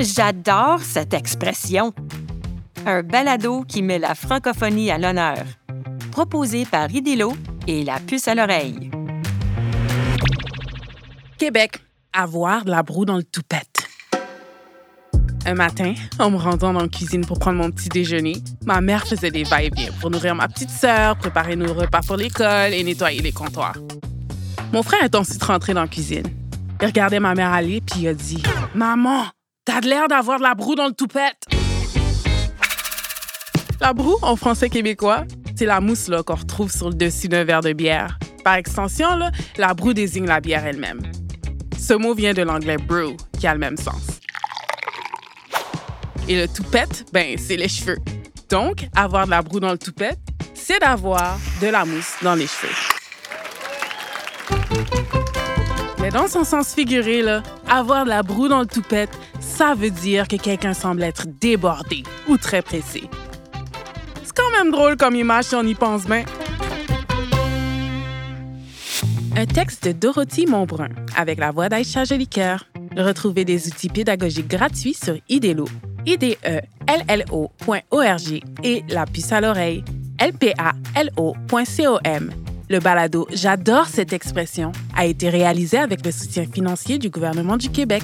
J'adore cette expression. Un balado qui met la francophonie à l'honneur. Proposé par Idélo et la puce à l'oreille. Québec, avoir de la broue dans le toupette. Un matin, en me rendant dans la cuisine pour prendre mon petit déjeuner, ma mère faisait des va-et-vient pour nourrir ma petite sœur, préparer nos repas pour l'école et nettoyer les comptoirs. Mon frère est ensuite rentré dans la cuisine. Il regardait ma mère aller puis il a dit Maman, t'as l'air d'avoir de la broue dans le toupette. La broue, en français québécois, c'est la mousse qu'on retrouve sur le dessus d'un verre de bière. Par extension, là, la broue désigne la bière elle-même. Ce mot vient de l'anglais brew, qui a le même sens. Et le toupette, ben, c'est les cheveux. Donc, avoir de la broue dans le toupette, c'est d'avoir de la mousse dans les cheveux. Mais dans son sens figuré, là, avoir de la broue dans le toupette, ça veut dire que quelqu'un semble être débordé ou très pressé. C'est quand même drôle comme image si on y pense bien. Un texte de Dorothy Montbrun avec la voix d'Aïcha Jolicoeur. Retrouvez des outils pédagogiques gratuits sur IDELO, IDELLO.org et la puce à l'oreille, LPALO.com. Le balado J'adore cette expression a été réalisé avec le soutien financier du gouvernement du Québec.